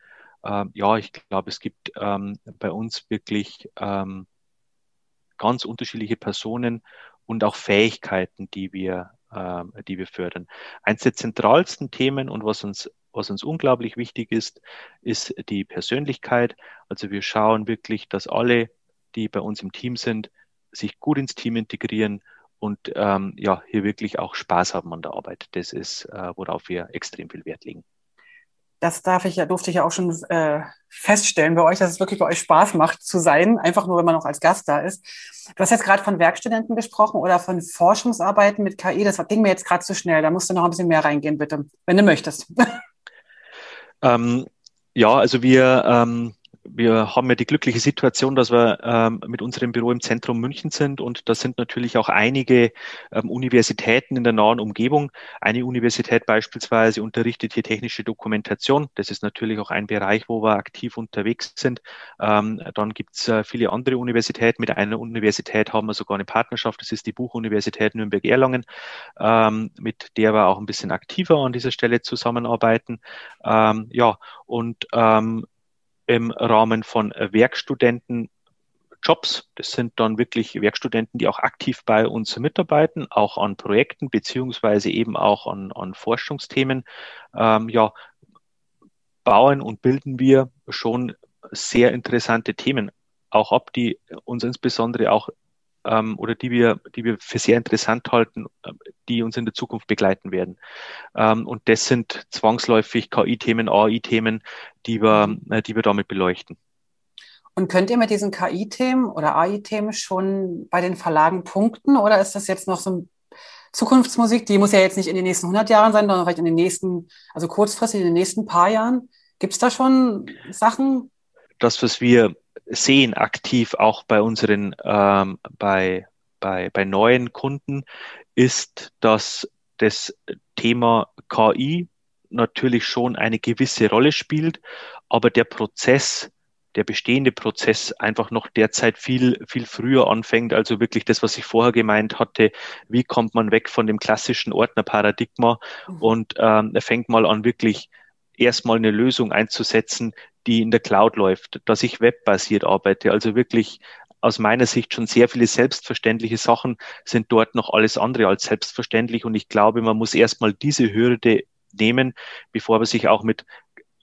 Ähm, ja, ich glaube, es gibt ähm, bei uns wirklich ähm, ganz unterschiedliche Personen und auch Fähigkeiten, die wir, ähm, die wir fördern. Eins der zentralsten Themen und was uns was uns unglaublich wichtig ist, ist die Persönlichkeit. Also wir schauen wirklich, dass alle, die bei uns im Team sind, sich gut ins Team integrieren und ähm, ja, hier wirklich auch Spaß haben an der Arbeit. Das ist, äh, worauf wir extrem viel Wert legen das darf ich ja, durfte ich ja auch schon äh, feststellen bei euch, dass es wirklich bei euch Spaß macht zu sein, einfach nur, wenn man noch als Gast da ist. Du hast jetzt gerade von Werkstudenten gesprochen oder von Forschungsarbeiten mit KI. Das ging mir jetzt gerade zu schnell. Da musst du noch ein bisschen mehr reingehen, bitte, wenn du möchtest. [LAUGHS] Ähm, ja, also wir ähm, wir haben ja die glückliche Situation, dass wir ähm, mit unserem Büro im Zentrum München sind und da sind natürlich auch einige ähm, Universitäten in der nahen Umgebung. Eine Universität beispielsweise unterrichtet hier technische Dokumentation. Das ist natürlich auch ein Bereich, wo wir aktiv unterwegs sind. Ähm, dann gibt es äh, viele andere Universitäten. Mit einer Universität haben wir sogar eine Partnerschaft. Das ist die Buchuniversität Nürnberg-Erlangen, ähm, mit der wir auch ein bisschen aktiver an dieser Stelle zusammenarbeiten. Ähm, ja, und ähm, im Rahmen von Werkstudenten Jobs. Das sind dann wirklich Werkstudenten, die auch aktiv bei uns mitarbeiten, auch an Projekten beziehungsweise eben auch an, an Forschungsthemen. Ähm, ja, bauen und bilden wir schon sehr interessante Themen auch ab, die uns insbesondere auch ähm, oder die wir, die wir für sehr interessant halten, äh, die uns in der Zukunft begleiten werden. Ähm, und das sind zwangsläufig KI-Themen, AI-Themen, die wir, mhm. äh, die wir damit beleuchten. Und könnt ihr mit diesen KI-Themen oder AI-Themen schon bei den Verlagen punkten oder ist das jetzt noch so ein Zukunftsmusik? Die muss ja jetzt nicht in den nächsten 100 Jahren sein, sondern vielleicht in den nächsten, also kurzfristig in den nächsten paar Jahren. Gibt es da schon Sachen? Das, was wir sehen aktiv auch bei unseren, ähm, bei, bei, bei neuen Kunden, ist, dass das Thema KI natürlich schon eine gewisse Rolle spielt, aber der Prozess, der bestehende Prozess einfach noch derzeit viel, viel früher anfängt. Also wirklich das, was ich vorher gemeint hatte, wie kommt man weg von dem klassischen Ordnerparadigma mhm. und ähm, fängt mal an, wirklich erstmal eine Lösung einzusetzen, die in der Cloud läuft, dass ich webbasiert arbeite, also wirklich aus meiner Sicht schon sehr viele selbstverständliche Sachen, sind dort noch alles andere als selbstverständlich. Und ich glaube, man muss erstmal diese Hürde nehmen, bevor man sich auch mit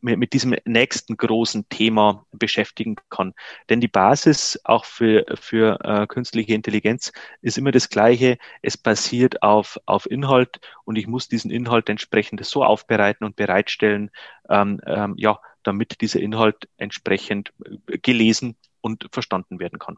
mit, mit diesem nächsten großen Thema beschäftigen kann. Denn die Basis auch für, für äh, künstliche Intelligenz ist immer das Gleiche. Es basiert auf, auf Inhalt und ich muss diesen Inhalt entsprechend so aufbereiten und bereitstellen, ähm, ähm, ja, damit dieser Inhalt entsprechend gelesen und verstanden werden kann.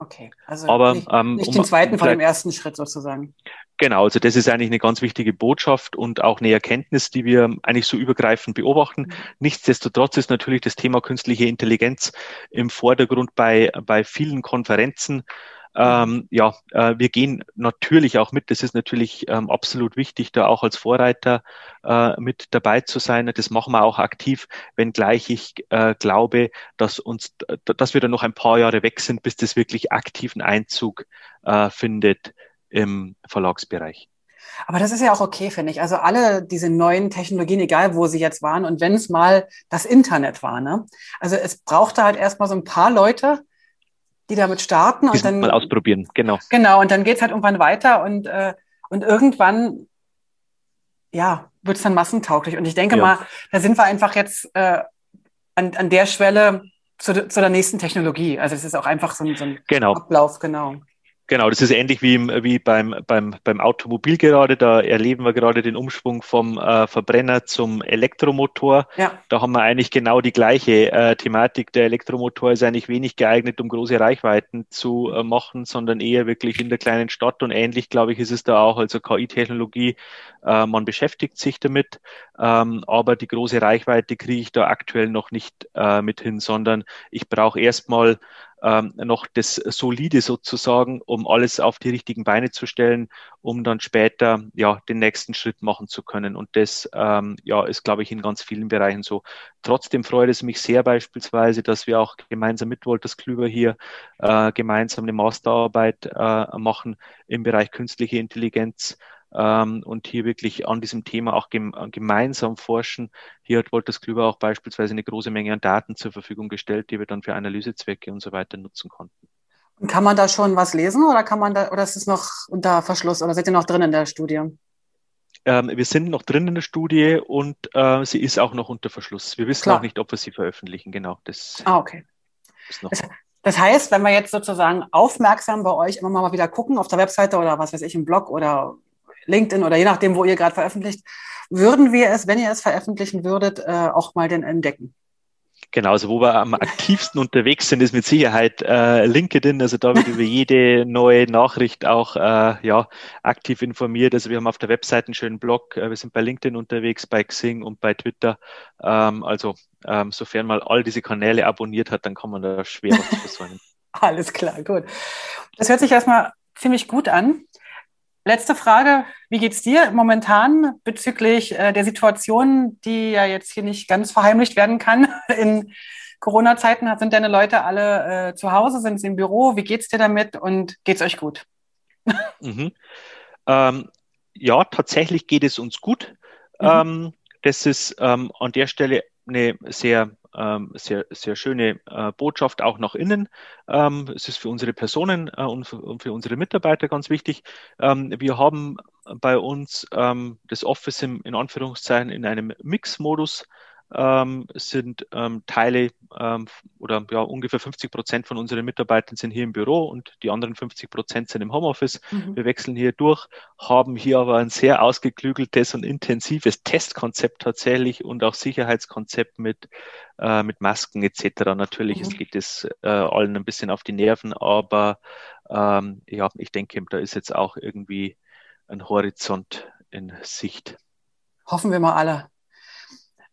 Okay, also Aber, nicht, ähm, nicht um, den zweiten von dem ersten Schritt sozusagen. Genau, also das ist eigentlich eine ganz wichtige Botschaft und auch eine Erkenntnis, die wir eigentlich so übergreifend beobachten. Mhm. Nichtsdestotrotz ist natürlich das Thema künstliche Intelligenz im Vordergrund bei, bei vielen Konferenzen. Ähm, ja, äh, wir gehen natürlich auch mit. Das ist natürlich ähm, absolut wichtig, da auch als Vorreiter äh, mit dabei zu sein. Das machen wir auch aktiv, wenngleich ich äh, glaube, dass uns, dass wir da noch ein paar Jahre weg sind, bis das wirklich aktiven Einzug äh, findet im Verlagsbereich. Aber das ist ja auch okay, finde ich. Also alle diese neuen Technologien, egal wo sie jetzt waren und wenn es mal das Internet war, ne? Also es brauchte halt erstmal so ein paar Leute, die damit starten und dann mal ausprobieren, genau. Genau, und dann geht's halt irgendwann weiter und, äh, und irgendwann, ja, wird's dann massentauglich. Und ich denke ja. mal, da sind wir einfach jetzt äh, an, an der Schwelle zu, zu der nächsten Technologie. Also es ist auch einfach so ein, so ein genau. Ablauf, genau. Genau, das ist ähnlich wie, wie beim, beim, beim Automobil gerade. Da erleben wir gerade den Umschwung vom äh, Verbrenner zum Elektromotor. Ja. Da haben wir eigentlich genau die gleiche äh, Thematik. Der Elektromotor ist eigentlich wenig geeignet, um große Reichweiten zu äh, machen, sondern eher wirklich in der kleinen Stadt. Und ähnlich, glaube ich, ist es da auch. Also KI-Technologie, äh, man beschäftigt sich damit, ähm, aber die große Reichweite kriege ich da aktuell noch nicht äh, mit hin, sondern ich brauche erstmal ähm, noch das Solide sozusagen, um alles auf die richtigen Beine zu stellen, um dann später ja den nächsten Schritt machen zu können. Und das ähm, ja ist, glaube ich, in ganz vielen Bereichen so. Trotzdem freut es mich sehr beispielsweise, dass wir auch gemeinsam mit Wolters Klüber hier äh, gemeinsam eine Masterarbeit äh, machen im Bereich künstliche Intelligenz ähm, und hier wirklich an diesem Thema auch gem gemeinsam forschen. Hier hat Wolters Klüber auch beispielsweise eine große Menge an Daten zur Verfügung gestellt, die wir dann für Analysezwecke und so weiter nutzen konnten. Und kann man da schon was lesen oder kann man da, oder ist es noch unter Verschluss oder seid ihr noch drin in der Studie? Ähm, wir sind noch drin in der Studie und äh, sie ist auch noch unter Verschluss. Wir wissen Klar. auch nicht, ob wir sie veröffentlichen. Genau. Das ah, okay. Das, das, heißt, wenn wir jetzt sozusagen aufmerksam bei euch immer mal wieder gucken auf der Webseite oder was weiß ich im Blog oder LinkedIn oder je nachdem, wo ihr gerade veröffentlicht, würden wir es, wenn ihr es veröffentlichen würdet, äh, auch mal denn entdecken? Genau, also wo wir am aktivsten unterwegs sind, ist mit Sicherheit äh, LinkedIn. Also da wird über jede neue Nachricht auch äh, ja, aktiv informiert. Also wir haben auf der Webseite einen schönen Blog. Äh, wir sind bei LinkedIn unterwegs, bei Xing und bei Twitter. Ähm, also ähm, sofern man all diese Kanäle abonniert hat, dann kann man da schwer was [LAUGHS] versäumen. Alles klar, gut. Das hört sich erstmal ziemlich gut an. Letzte Frage, wie geht es dir momentan bezüglich äh, der Situation, die ja jetzt hier nicht ganz verheimlicht werden kann? [LAUGHS] In Corona-Zeiten sind deine Leute alle äh, zu Hause, sind sie im Büro. Wie geht es dir damit und geht es euch gut? [LAUGHS] Mhm. Ähm, ja, tatsächlich geht es uns gut. Mhm. Ähm, das ist ähm, an der Stelle eine sehr ähm, sehr, sehr schöne äh, Botschaft auch nach innen. Ähm, es ist für unsere Personen äh, und, für, und, für, unsere Mitarbeiter ganz wichtig. Ähm, wir haben bei uns ähm, das Office im, in Anführungszeichen in einem Mix-Modus ähm, sind ähm, Teile ähm, oder ja, ungefähr 50 Prozent von unseren Mitarbeitern sind hier im Büro und die anderen 50 Prozent sind im Homeoffice. Mhm. Wir wechseln hier durch, haben hier aber ein sehr ausgeklügeltes und intensives Testkonzept tatsächlich und auch Sicherheitskonzept mit, äh, mit Masken etc. Natürlich mhm. geht es äh, allen ein bisschen auf die Nerven, aber ähm, ja, ich denke, da ist jetzt auch irgendwie ein Horizont in Sicht. Hoffen wir mal alle.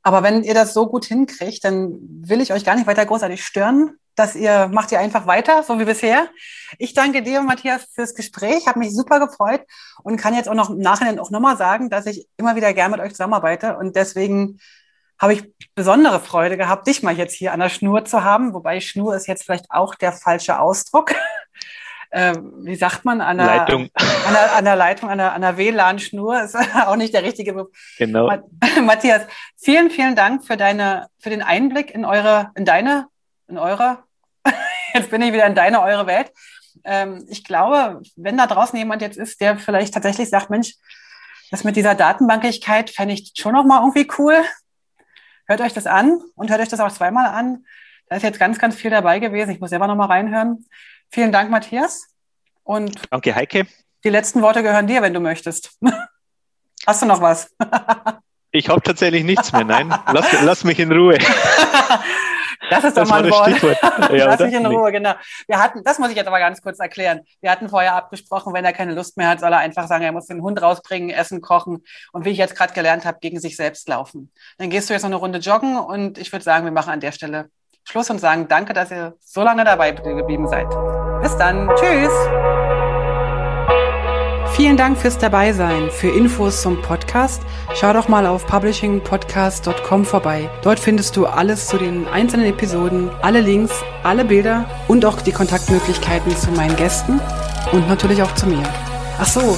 Aber wenn ihr das so gut hinkriegt, dann will ich euch gar nicht weiter großartig stören. Dass ihr macht ihr einfach weiter, so wie bisher. Ich danke dir, Matthias, fürs Gespräch. Habe mich super gefreut und kann jetzt auch noch im Nachhinein auch nochmal sagen, dass ich immer wieder gern mit euch zusammenarbeite und deswegen habe ich besondere Freude gehabt, dich mal jetzt hier an der Schnur zu haben, wobei Schnur ist jetzt vielleicht auch der falsche Ausdruck. [LAUGHS] äh, wie sagt man, an der Leitung, an der, an der, Leitung, an der, an der WLAN-Schnur [LAUGHS] ist auch nicht der richtige Begriff. Genau. [LAUGHS] Matthias, vielen, vielen Dank für deine, für den Einblick in eure, in deine, in eure [LAUGHS] jetzt bin ich wieder in deine, eure Welt. Ähm, ich glaube, wenn da draußen jemand jetzt ist, der vielleicht tatsächlich sagt, Mensch, das mit dieser Datenbankigkeit fände ich schon noch mal irgendwie cool. Hört euch das an und hört euch das auch zweimal an. Da ist jetzt ganz, ganz viel dabei gewesen. Ich muss selber noch mal reinhören. Vielen Dank, Matthias. Und Danke, Heike. Die letzten Worte gehören dir, wenn du möchtest. [LAUGHS] Hast du noch was? [LAUGHS] Ich habe tatsächlich nichts mehr. Nein, lass, lass mich in Ruhe. [LAUGHS] Das ist doch das mal ein Wort. Ja, Lass mich in Ruhe, genau. Wir hatten, das muss ich jetzt aber ganz kurz erklären. Wir hatten vorher abgesprochen, wenn er keine Lust mehr hat, soll er einfach sagen, er muss den Hund rausbringen, essen, kochen und wie ich jetzt gerade gelernt habe, gegen sich selbst laufen. Dann gehst du jetzt noch eine Runde joggen und ich würde sagen, wir machen an der Stelle Schluss und sagen danke, dass ihr so lange dabei geblieben seid. Bis dann. Tschüss. Vielen Dank fürs Dabeisein. Für Infos zum Podcast schau doch mal auf publishingpodcast.com vorbei. Dort findest du alles zu den einzelnen Episoden, alle Links, alle Bilder und auch die Kontaktmöglichkeiten zu meinen Gästen und natürlich auch zu mir. Ach so,